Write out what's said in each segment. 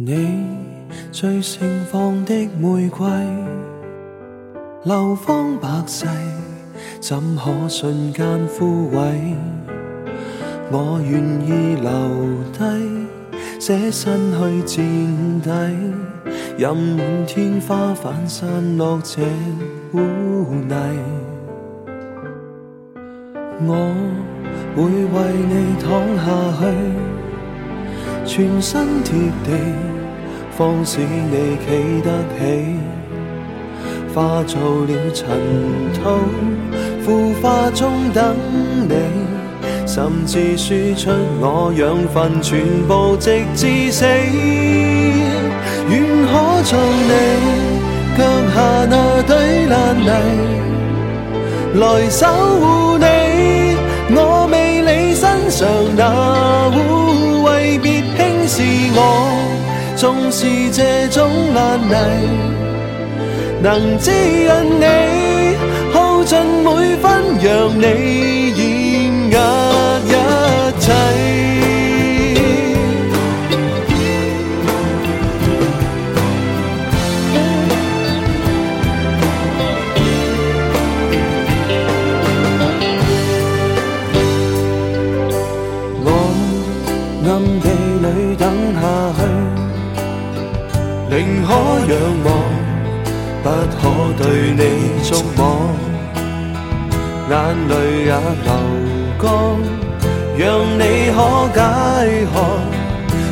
你最盛放的玫瑰，流芳百世，怎可瞬间枯萎？我愿意留低，舍身去垫底，任满天花瓣散落这污泥，我会为你躺下去。全身贴地，方使你企得起。化做了尘土，腐化中等你，甚至输出我养分，全部直至死，愿可做你脚下那堆烂泥，来守护你。我未理身上那。我纵是这种烂泥，能滋润你，耗尽每分，让你。仍可仰望，不可對你觸摸，眼淚也流乾，讓你可解渴，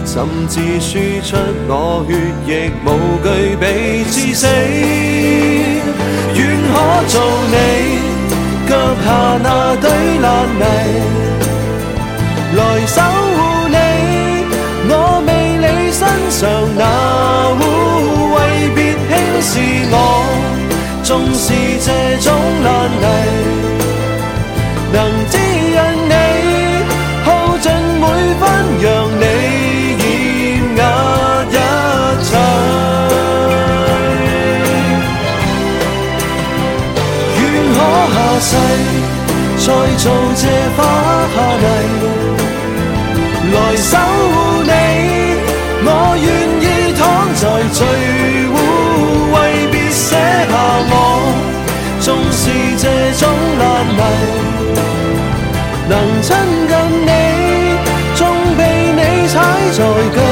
甚至輸出我血液，無惧被致死，願可做你腳下那堆爛泥。纵是这种烂泥，能滋润你，耗尽每分，让你掩压一切。愿可下世，再做这花下泥，来守。能亲近你，终被你踩在脚。